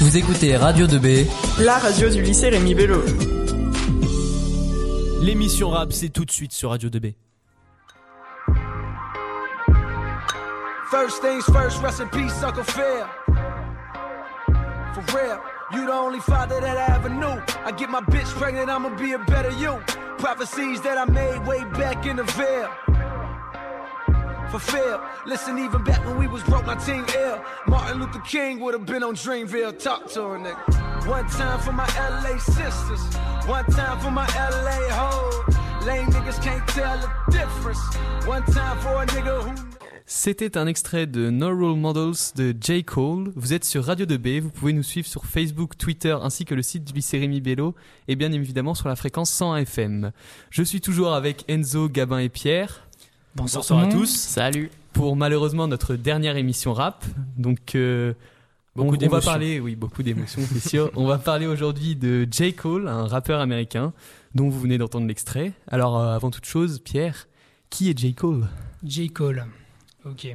Vous écoutez Radio 2B, la radio du lycée Rémi Bello. L'émission rap, c'est tout de suite sur Radio 2B. First things first, rest in peace, Uncle Phil. For real, you the only father that I ever knew. I get my bitch pregnant, I'ma be a better you. Prophecies that I made way back in the veil. Fulfill. Listen, even back when we was broke, my team ill. Martin Luther King would have been on Dreamville. Talk to a nigga. One time for my LA sisters, one time for my LA hoes. Lame niggas can't tell the difference. One time for a nigga who. C'était un extrait de No Role Models de J. Cole. Vous êtes sur Radio 2B, vous pouvez nous suivre sur Facebook, Twitter ainsi que le site du Rémi Bello et bien évidemment sur la fréquence 100 FM. Je suis toujours avec Enzo, Gabin et Pierre. Bonsoir, à tous. Salut. Pour malheureusement notre dernière émission rap, donc euh, beaucoup on, on, va parler, oui, beaucoup d'émotions, c'est sûr. on va parler aujourd'hui de J Cole, un rappeur américain dont vous venez d'entendre l'extrait. Alors euh, avant toute chose, Pierre, qui est J Cole? J Cole. Ok.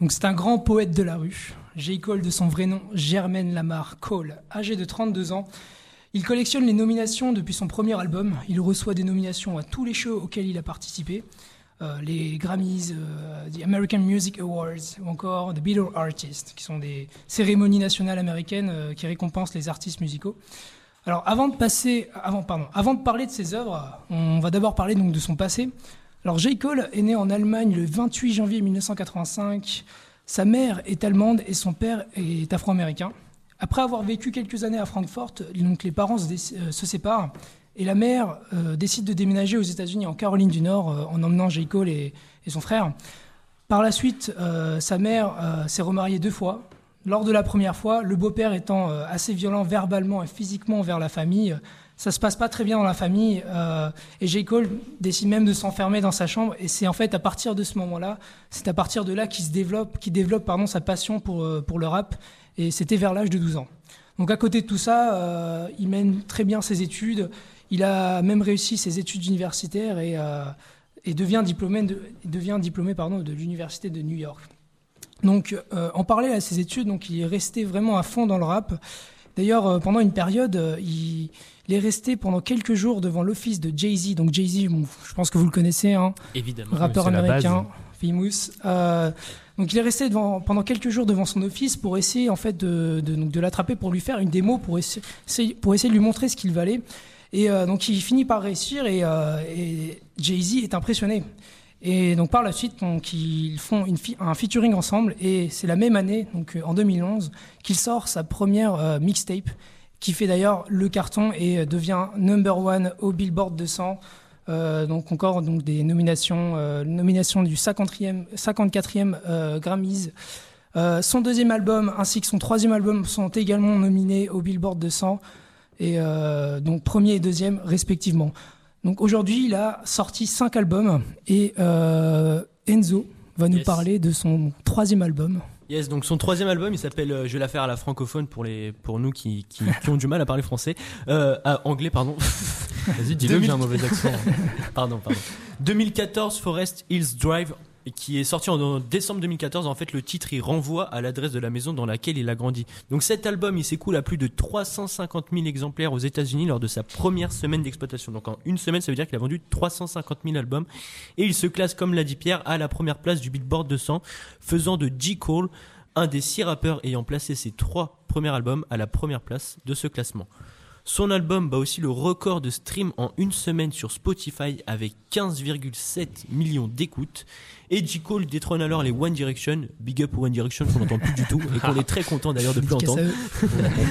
Donc c'est un grand poète de la rue. J Cole de son vrai nom, Germaine Lamar Cole, âgé de 32 ans. Il collectionne les nominations depuis son premier album. Il reçoit des nominations à tous les shows auxquels il a participé. Euh, les Grammys, euh, the American Music Awards ou encore The Beatle Artist, qui sont des cérémonies nationales américaines euh, qui récompensent les artistes musicaux. Alors avant de passer, avant, pardon, avant de parler de ses œuvres, on va d'abord parler donc de son passé. Alors J. Cole est né en Allemagne le 28 janvier 1985. Sa mère est allemande et son père est afro-américain. Après avoir vécu quelques années à Francfort, donc les parents se, se séparent et la mère euh, décide de déménager aux États-Unis, en Caroline du Nord, euh, en emmenant J. Cole et, son frère. Par la suite, euh, sa mère s'est remariée deux fois. Lors de la première fois, le beau-père étant assez violent verbalement et physiquement envers la famille, ça se passe pas très bien dans la famille. et J. Cole décide même de s'enfermer dans sa chambre. Et c'est en fait à partir de ce moment-là, c'est à partir de là qu'il se développe, qu'il développe pardon, sa passion pour, pour le rap. Et c'était vers l'âge de 12 ans. Donc à côté de tout ça, il mène très bien ses études. Il a même réussi ses études universitaires et, euh, devient diplômé, de, devient diplômé pardon, de l'université de New York. Donc, euh, en parallèle à ses études, donc il est resté vraiment à fond dans le rap. D'ailleurs, euh, pendant une période, il, est resté pendant quelques jours devant l'office de Jay-Z. Donc Jay-Z, je pense que vous le connaissez, hein, Évidemment, rappeur américain, famous. donc il est resté devant, pendant quelques jours devant son office pour essayer en fait de, de, de l'attraper pour lui faire une démo pour essayer, pour essayer de lui montrer ce qu'il valait. Et euh, donc il finit par réussir et, euh, Jay-Z est impressionné. Et donc par la suite, ils font un featuring ensemble et c'est la même année, donc en 2011, qu'il sort sa première mixtape qui fait d'ailleurs le carton et devient number one au Billboard 200. Euh, donc encore des nominations, euh, nomination du 50e, 54e Grammys. son deuxième album ainsi que son troisième album sont également nominés au Billboard 200 et euh, donc premier et deuxième respectivement. Donc aujourd'hui, il a sorti cinq albums et euh, Enzo va nous parler de son troisième album. Yes, donc son troisième album, il s'appelle euh, Je vais la faire à la francophone pour les pour nous qui, qui, qui ont du mal à parler français, euh, anglais pardon. Vas-y, dis-le j'ai un mauvais accent. pardon, pardon. 2014 Forest Hills Drive qui est sorti en décembre 2014. En fait, le titre, il renvoie à l'adresse de la maison dans laquelle il a grandi. Donc cet album, il s'écoule à plus de 350 000 exemplaires aux États-Unis lors de sa première semaine d'exploitation. Donc en une semaine, ça veut dire qu'il a vendu 350 000 albums. Et il se classe, comme l'a dit Pierre, à la première place du Billboard 200, faisant de J. Cole un des six rappeurs ayant placé ses trois premiers albums à la première place de ce classement. Son album bat aussi le record de stream en une semaine sur Spotify avec 15,7 millions d'écoutes. Et J. Cole détrône alors les One Direction, big up One Direction qu'on n'entend plus du tout et qu'on est très content d'ailleurs de plus entendre.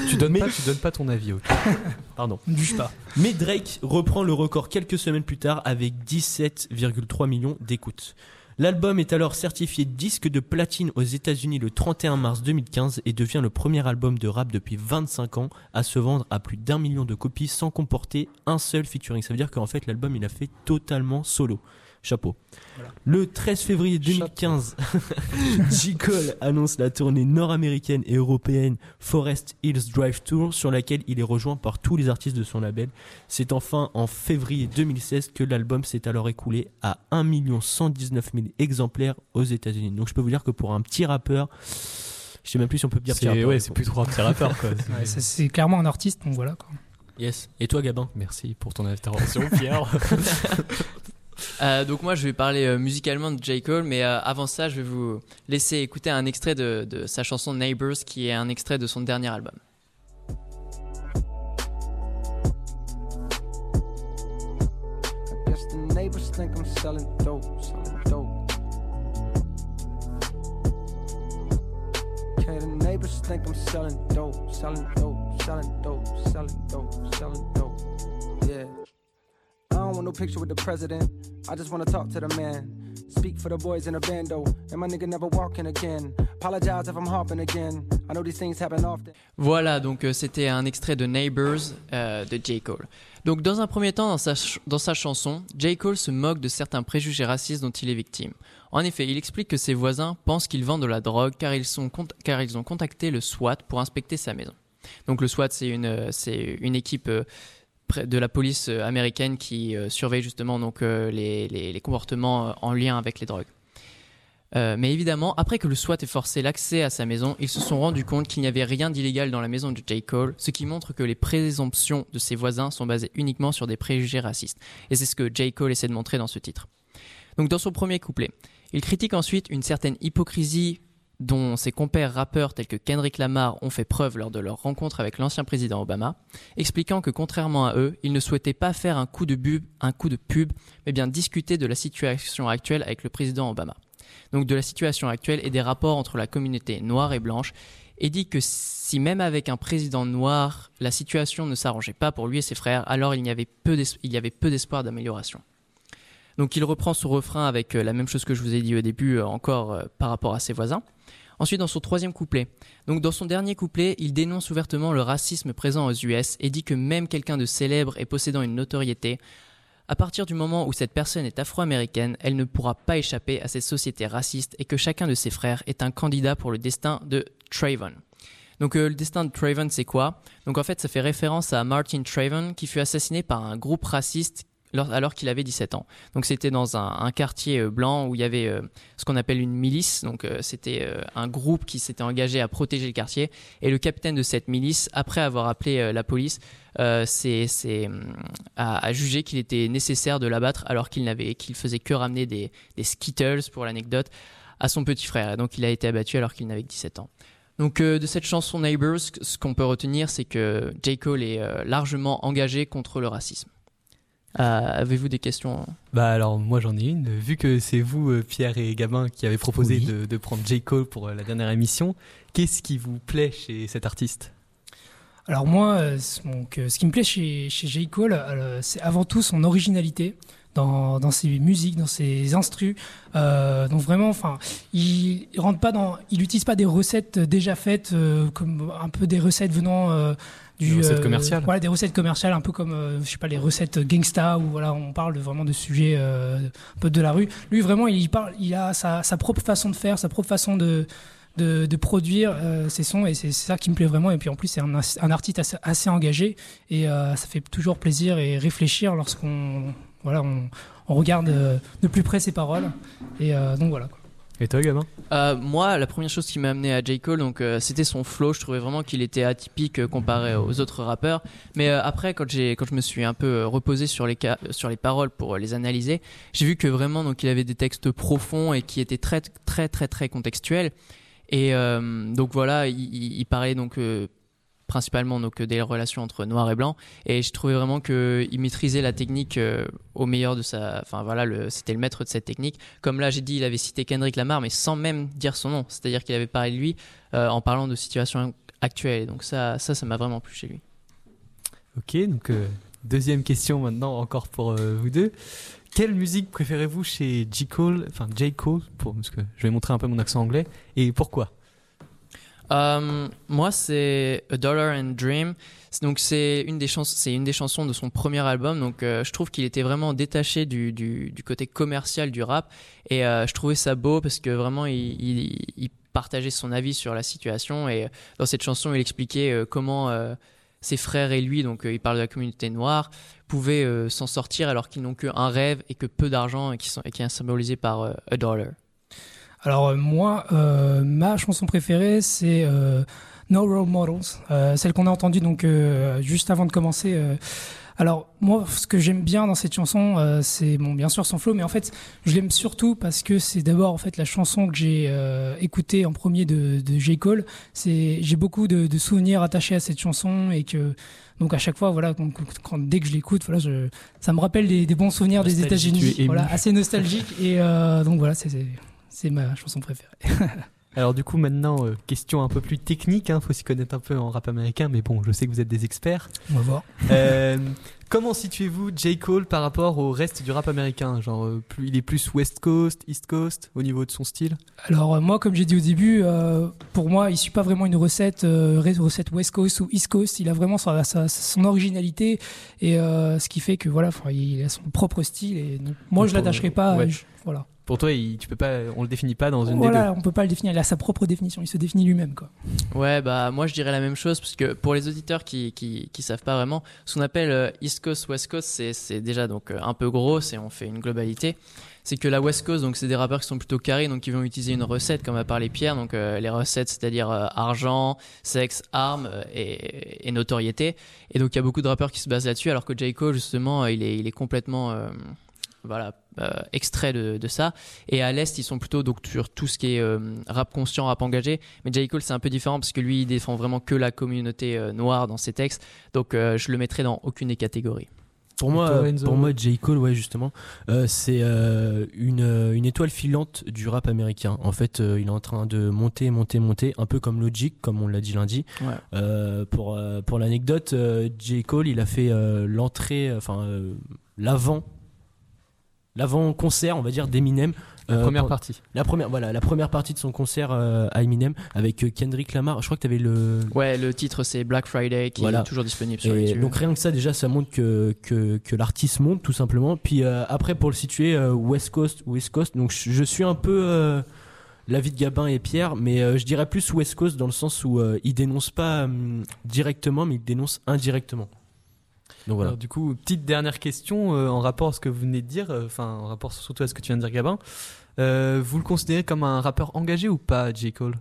tu donnes pas, tu donnes pas ton avis. Pardon. Ne pas. Mais Drake reprend le record quelques semaines plus tard avec 17,3 millions d'écoutes. L'album est alors certifié disque de platine aux États-Unis le 31 mars 2015 et devient le premier album de rap depuis 25 ans à se vendre à plus d'un million de copies sans comporter un seul featuring. Ça veut dire qu'en fait l'album il a fait totalement solo. Chapeau. Le 13 février 2015, J. Cole annonce la tournée nord-américaine et européenne Forest Hills Drive Tour sur laquelle il est rejoint par tous les artistes de son label. C'est enfin en février 2016 que l'album s'est alors écoulé à 1 119 000 exemplaires aux États-Unis. Donc je peux vous dire que pour un petit rappeur, Je sais même plus si on peut dire petit C'est rappeur. ouais, c'est plus trop un petit rappeur quoi. C'est- Ouais, clairement un artiste, donc voilà. Quoi. Yes. Et toi, Gabin? Merci pour ton intervention, Pierre. Euh, donc moi je vais parler euh, musicalement de J. Cole, mais euh, avant ça je vais vous laisser écouter un extrait de, sa chanson Neighbors qui est un extrait de son dernier album. No picture with the president. I just wanna talk to the man. Speak for the boys in. And my nigga never again. Apologize if I'm again. I know these things happen often. Voilà, donc euh, c'était un extrait de Neighbors euh, de J. Cole. Donc dans un premier temps, dans sa, dans sa chanson, J. Cole se moque de certains préjugés racistes dont il est victime. En effet, il explique que ses voisins pensent qu'il vend de la drogue car ils, sont car ils ont contacté le SWAT pour inspecter sa maison. Donc le SWAT, c'est une, euh, une équipe de la police euh, américaine qui euh, surveille justement donc, euh, les, les- les comportements en lien avec les drogues. Mais évidemment, après que le SWAT ait forcé l'accès à sa maison, ils se sont rendus compte qu'il n'y avait rien d'illégal dans la maison de J. Cole, ce qui montre que les présomptions de ses voisins sont basées uniquement sur des préjugés racistes. Et c'est ce que J. Cole essaie de montrer dans ce titre. Donc dans son premier couplet, il critique ensuite une certaine hypocrisie dont ses compères rappeurs tels que Kendrick Lamar ont fait preuve lors de leur rencontre avec l'ancien président Obama, expliquant que contrairement à eux, ils ne souhaitaient pas faire un coup de pub, un coup de pub, mais bien discuter de la situation actuelle avec le président Obama donc de la situation actuelle et des rapports entre la communauté noire et blanche, et dit que si même avec un président noir, la situation ne s'arrangeait pas pour lui et ses frères, alors il y avait peu d'espoir d'amélioration. Donc il reprend son refrain avec euh, la même chose que je vous ai dit au début, euh, encore euh, par rapport à ses voisins. Ensuite, dans son troisième couplet. Donc, dans son dernier couplet, il dénonce ouvertement le racisme présent aux US et dit que même quelqu'un de célèbre et possédant une notoriété à partir du moment où cette personne est afro-américaine, elle ne pourra pas échapper à cette société raciste et que chacun de ses frères est un candidat pour le destin de Trayvon. Donc le destin de Trayvon, c'est quoi? Donc en fait, ça fait référence à Martin Trayvon qui fut assassiné par un groupe raciste alors qu'il avait 17 ans. Donc c'était dans un, quartier euh, blanc où il y avait euh, ce qu'on appelle une milice. Donc euh, c'était un groupe qui s'était engagé à protéger le quartier. Et le capitaine de cette milice, après avoir appelé la police, c'est, hum, a, jugé qu'il était nécessaire de l'abattre alors qu'il n'avait, qu'il faisait que ramener des, Skittles pour l'anecdote à son petit frère. Et donc il a été abattu alors qu'il n'avait que 17 ans. Donc de cette chanson Neighbors, ce qu'on peut retenir, c'est que J. Cole est largement engagé contre le racisme. Euh, avez-vous des questions Bah alors moi j'en ai une. Vu que c'est vous euh, Pierre et Gabin qui avez proposé Oui. de, de prendre J Cole pour euh, la dernière émission, qu'est-ce qui vous plaît chez cet artiste? Alors moi, donc, ce qui me plaît chez, chez J. Cole, c'est avant tout son originalité dans, dans ses musiques, dans ses instrus. Euh, donc vraiment, enfin, il, il rentre pas dans, il utilise pas des recettes déjà faites, euh, comme un peu des recettes venant euh, du Des recettes euh, commerciales. Voilà, des recettes commerciales, un peu comme, euh, je sais pas, les recettes gangsta où voilà, on parle vraiment de sujets euh, un peu de la rue. Lui, vraiment, il parle, il a sa, sa propre façon de faire, sa propre façon de de, de produire euh, ses sons et c'est ça qui me plaît vraiment et puis en plus c'est un, un artiste assez, assez engagé et euh, ça fait toujours plaisir et réfléchir lorsqu'on voilà on, on regarde euh, de plus près ses paroles et euh, donc voilà quoi. Et toi Gabin Euh, moi, la première chose qui m'a amené à J. Cole, donc euh, c'était son flow. Je trouvais vraiment qu'il était atypique euh, comparé aux autres rappeurs. Mais euh, après, quand j'ai, quand je me suis un peu euh, reposé sur les ca- sur les paroles pour les analyser, j'ai vu que vraiment, donc, il avait des textes profonds et qui étaient très, très, très, très contextuels. Et donc voilà, il, il- parlait donc principalement donc des relations entre noir et blanc. Et je trouvais vraiment que il maîtrisait la technique euh, au meilleur de sa. Enfin voilà, c'était le maître de cette technique. Comme là, j'ai dit, il avait cité Kendrick Lamar, mais sans même dire son nom. C'est-à-dire qu'il avait parlé de lui euh, en parlant de situation actuelle. Donc ça, ça, ça m'a vraiment plu chez lui. Ok, donc euh, deuxième question maintenant encore pour vous deux. Quelle musique préférez-vous chez J Cole, enfin J Cole, parce que je vais montrer un peu mon accent anglais, et pourquoi? Euh, moi, c'est A Dollar and Dream. Donc c'est une des chansons, de son premier album. Donc euh, je trouve qu'il était vraiment détaché du, côté commercial du rap et euh, je trouvais ça beau parce que vraiment il, partageait son avis sur la situation et dans cette chanson il expliquait comment ses frères et lui, donc il parle de la communauté noire, pouvaient s'en sortir alors qu'ils n'ont qu'un rêve et que peu d'argent et qui est symbolisé par A Dollar. Alors euh, moi, euh, ma chanson préférée, c'est euh, No Role Models, euh, celle qu'on a entendue donc euh, juste avant de commencer. euh. alors moi, ce que j'aime bien dans cette chanson, euh, c'est bon, bien sûr son flow, mais en fait, je l'aime surtout parce que c'est d'abord en fait la chanson que j'ai euh, écoutée en premier de, de J Cole. C'est j'ai beaucoup de, de souvenirs attachés à cette chanson et que donc à chaque fois, voilà, quand, quand- dès que je l'écoute, voilà, je, ça me rappelle des, des bons souvenirs des États-Unis, voilà, assez nostalgique et euh, donc voilà, c'est- c'est ma chanson préférée. Alors du coup maintenant, euh, question un peu plus technique, hein, faut s'y connaître un peu en rap américain, mais bon, je sais que vous êtes des experts. On va voir. Euh, comment situez-vous J. Cole par rapport au reste du rap américain? Genre, euh, plus, il est plus West Coast, East Coast au niveau de son style? Alors moi, comme j'ai dit au début, pour moi, il suit pas vraiment une recette, West Coast ou East Coast. Il a vraiment sa, sa- son originalité et ce qui fait que voilà, il a son propre style. Et donc, moi, Donc, je l'attacherai pas. ouais. je- voilà. Pour toi, il- tu peux pas, on le définit pas dans une Voilà, des on peut pas le définir. Il a sa propre définition. Il se définit lui-même, quoi. Ouais, bah moi je dirais la même chose parce que pour les auditeurs qui qui, qui savent pas vraiment, ce qu'on appelle euh, East Coast, West Coast, c'est c'est déjà donc euh, un peu gros, et on fait une globalité. C'est que la West Coast, donc c'est des rappeurs qui sont plutôt carrés, donc qui vont utiliser une recette comme a parlé Pierre, donc euh, les recettes, c'est-à-dire euh, argent, sexe, armes et, et notoriété. Et donc il y a beaucoup de rappeurs qui se basent là-dessus, alors que J Cole justement, il est il est complètement euh, voilà euh, extrait de, de ça. Et à l'est, ils sont plutôt donc sur tout ce qui est euh, rap conscient, rap engagé. Mais J. Cole, c'est un peu différent parce que lui, il défend vraiment que la communauté euh, noire dans ses textes. Donc, euh, je le mettrai dans aucune des catégories. Pour moi, Toi, pour moi, J. Cole, ouais, justement, euh, c'est euh, une, une étoile filante du rap américain. En fait, euh, il est en train de monter, monter, monter, un peu comme Logic, comme on l'a dit lundi. Ouais. Euh, pour euh, pour l'anecdote, euh, J. Cole, il a fait euh, l'entrée, enfin euh, l'avant, l'avant concert, on va dire, d'Eminem. La euh, première partie. La première, voilà, la première partie de son concert euh, à Eminem avec euh, Kendrick Lamar. Je crois que tu avais le Ouais, le titre, c'est Black Friday qui Voilà. est toujours disponible sur et YouTube. donc rien que ça déjà ça montre que, que, que l'artiste monte tout simplement. Puis après pour le situer West Coast West Coast donc je, je suis un peu l'avis de Gabin et Pierre mais euh, je dirais plus West Coast dans le sens où euh, il dénonce pas directement mais il dénonce indirectement. Donc voilà. Alors, du coup, petite dernière question euh, en rapport à ce que vous venez de dire, euh, enfin en rapport surtout à ce que tu viens de dire Gabin. Euh, vous le considérez comme un rappeur engagé ou pas, J. Cole?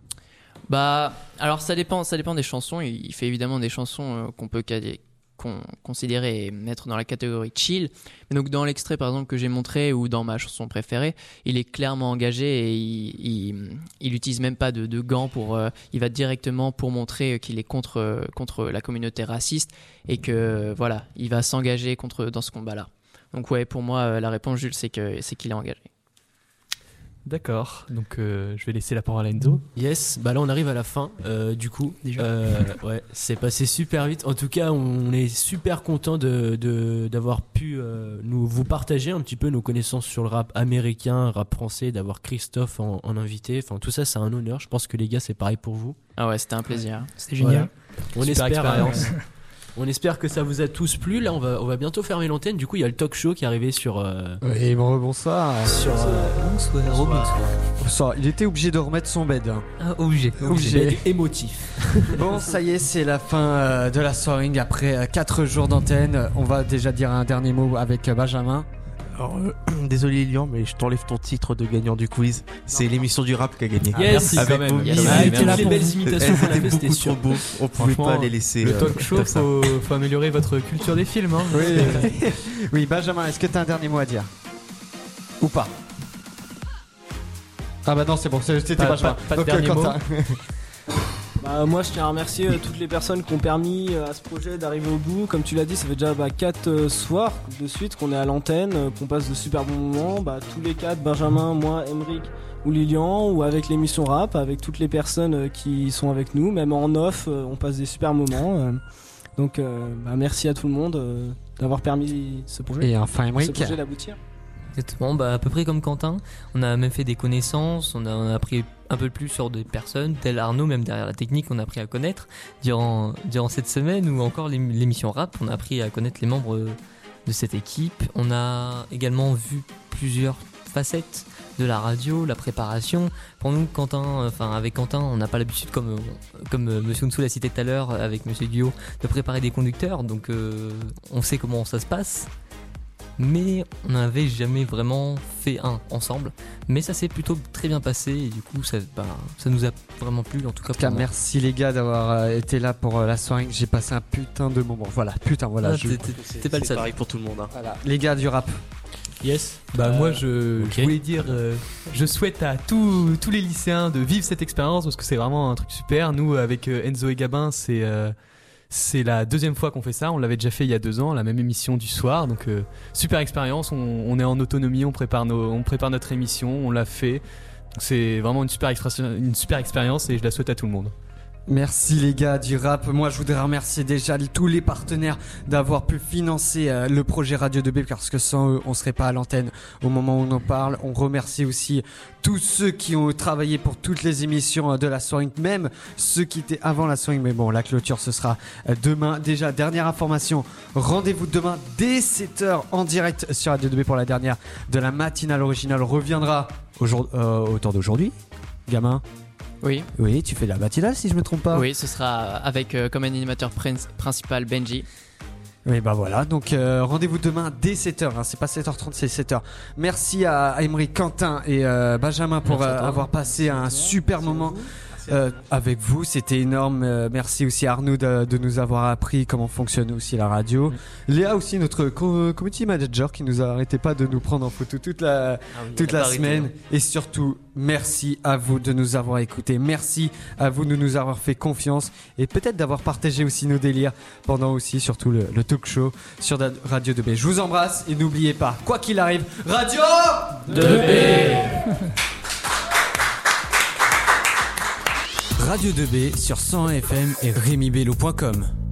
Bah, alors ça dépend, ça dépend des chansons. Il il fait évidemment des chansons euh, qu'on peut considérer et mettre dans la catégorie chill. Mais donc dans l'extrait par exemple que j'ai montré ou dans ma chanson préférée, il est clairement engagé et il, il, il utilise même pas de, gants pour. euh, il va directement pour montrer qu'il est contre contre la communauté raciste et que voilà, il va s'engager contre dans ce combat-là. Donc ouais, pour moi euh, la réponse Jules c'est que c'est qu'il est engagé. D'accord, donc euh, je vais laisser la parole à Enzo. Yes, bah là on arrive à la fin euh, du coup. Déjà. Euh, ouais, c'est passé super vite. En tout cas, on est super content de de- d'avoir pu euh, nous vous partager un petit peu nos connaissances sur le rap américain, rap français, d'avoir Christophe en, en invité. Enfin tout ça, c'est un honneur. Je pense que les gars, c'est pareil pour vous. Ah ouais, c'était un plaisir. C'était génial. On Super espère. expérience. Euh, on espère que ça vous a tous plu. Là, on va on va bientôt fermer l'antenne. Du coup, il y a le talk show qui est arrivé sur euh, Et bon, bonsoir. sur euh, Bonsoir. Il était obligé de remettre son bed. hein. Ah, obligé. Obligé. émotif. Bon, ça y est, c'est la fin euh, de la soirée. Après 4 jours d'antenne, on va déjà dire un dernier mot avec euh, Benjamin. Alors, euh, désolé Lilian, mais je t'enlève ton titre de gagnant du quiz. C'est l'émission du rap qui a gagné. Yes, Avec quand même. vos Yes. Ah, les pour belles imitations qu'on a étaient fait, c'était beaucoup sûr. beaux. On pouvait pas les laisser. Le euh, talk show, ça. faut, faut améliorer votre culture des films. Hein. Oui, oui Benjamin, est-ce que tu as un dernier mot à dire Ou pas Ah bah non, c'est bon, c'était Pas- Benjamin. pas- pas de Donc, dernier Quentin. Bah, moi, je tiens à remercier euh, toutes les personnes qui ont permis euh, à ce projet d'arriver au bout. Comme tu l'as dit, ça fait déjà bah, 4 soirs de suite qu'on est à l'antenne, euh, qu'on passe de super bons moments. Bah, tous les quatre, Benjamin, moi, Emeric ou Lilian, ou avec l'émission rap, avec toutes les personnes euh, qui sont avec nous, même en off, euh, on passe des super moments. euh. donc, euh, bah, merci à tout le monde euh, d'avoir permis ce projet, Et enfin, ce projet d'aboutir. Exactement, bah, à peu près comme Quentin. On a même fait des connaissances, on a, on a appris un peu plus sur des personnes, tel Arnaud, même derrière la technique, on a appris à connaître durant, durant cette semaine, ou encore l'ém- l'émission rap, on a appris à connaître les membres de cette équipe. On a également vu plusieurs facettes de la radio, la préparation. Pour nous, Quentin, enfin avec Quentin, on n'a pas l'habitude, comme, comme euh, Monsieur Nsou l'a cité tout à l'heure, avec Monsieur Guillaume, de préparer des conducteurs, donc euh, on sait comment ça se passe. Mais on n'avait jamais vraiment fait un ensemble. Mais ça s'est plutôt très bien passé et du coup ça, bah, ça nous a vraiment plu en tout cas. En tout cas, pour moi. merci les gars d'avoir euh, été là pour euh, la soirée. J'ai passé un putain de moment. Voilà, putain, voilà. Ah, je- t'es- pas le C'est seul. pareil pour tout le monde. hein. voilà. Les gars du rap. Yes. Bah Euh, moi je, je voulais dire euh, je souhaite à tous tous les lycéens de vivre cette expérience parce que c'est vraiment un truc super. Nous avec euh, Enzo et Gabin c'est euh, c'est la deuxième fois qu'on fait ça. On l'avait déjà fait il y a deux ans, la même émission du soir. Donc euh, super expérience. On, est en autonomie, on prépare notre émission, on l'a fait. C'est vraiment une super expérience et je la souhaite à tout le monde. Merci les gars du rap. Moi, je voudrais remercier déjà tous les partenaires d'avoir pu financer euh, le projet Radio 2B parce que sans eux, on serait pas à l'antenne au moment où on en parle. On remercie aussi tous ceux qui ont travaillé pour toutes les émissions euh, de la soirée, même ceux qui étaient avant la soirée. Mais bon, la clôture, ce sera euh, demain. Déjà, dernière information. Rendez-vous demain dès 7h en direct sur Radio 2B pour la dernière de la matinale originale. Reviendra au temps d'aujourd'hui. Gamin, Oui, oui, tu fais la matinale si je me trompe pas. oui, ce sera avec euh, comme animateur prin- principal Benji. Oui, bah voilà. Donc euh, rendez-vous demain dès 7h. Hein. C'est pas 7h30, c'est 7h. Merci à, Emery, Quentin et euh, Benjamin pour avoir passé un super moment. Euh, avec vous, c'était énorme. Euh, merci aussi à Arnaud de, de nous avoir appris comment fonctionne aussi la radio. Léa aussi, notre co- community manager, qui nous arrêtait pas de nous prendre en photo toute la, toute la semaine. Et surtout, merci à vous de nous avoir écoutés. Merci à vous de nous avoir fait confiance et peut-être d'avoir partagé aussi nos délires pendant aussi, surtout le, le talk show sur Radio 2B. Je vous embrasse et n'oubliez pas, quoi qu'il arrive, Radio 2B Radio 2B sur 100 FM et RémiBello.com.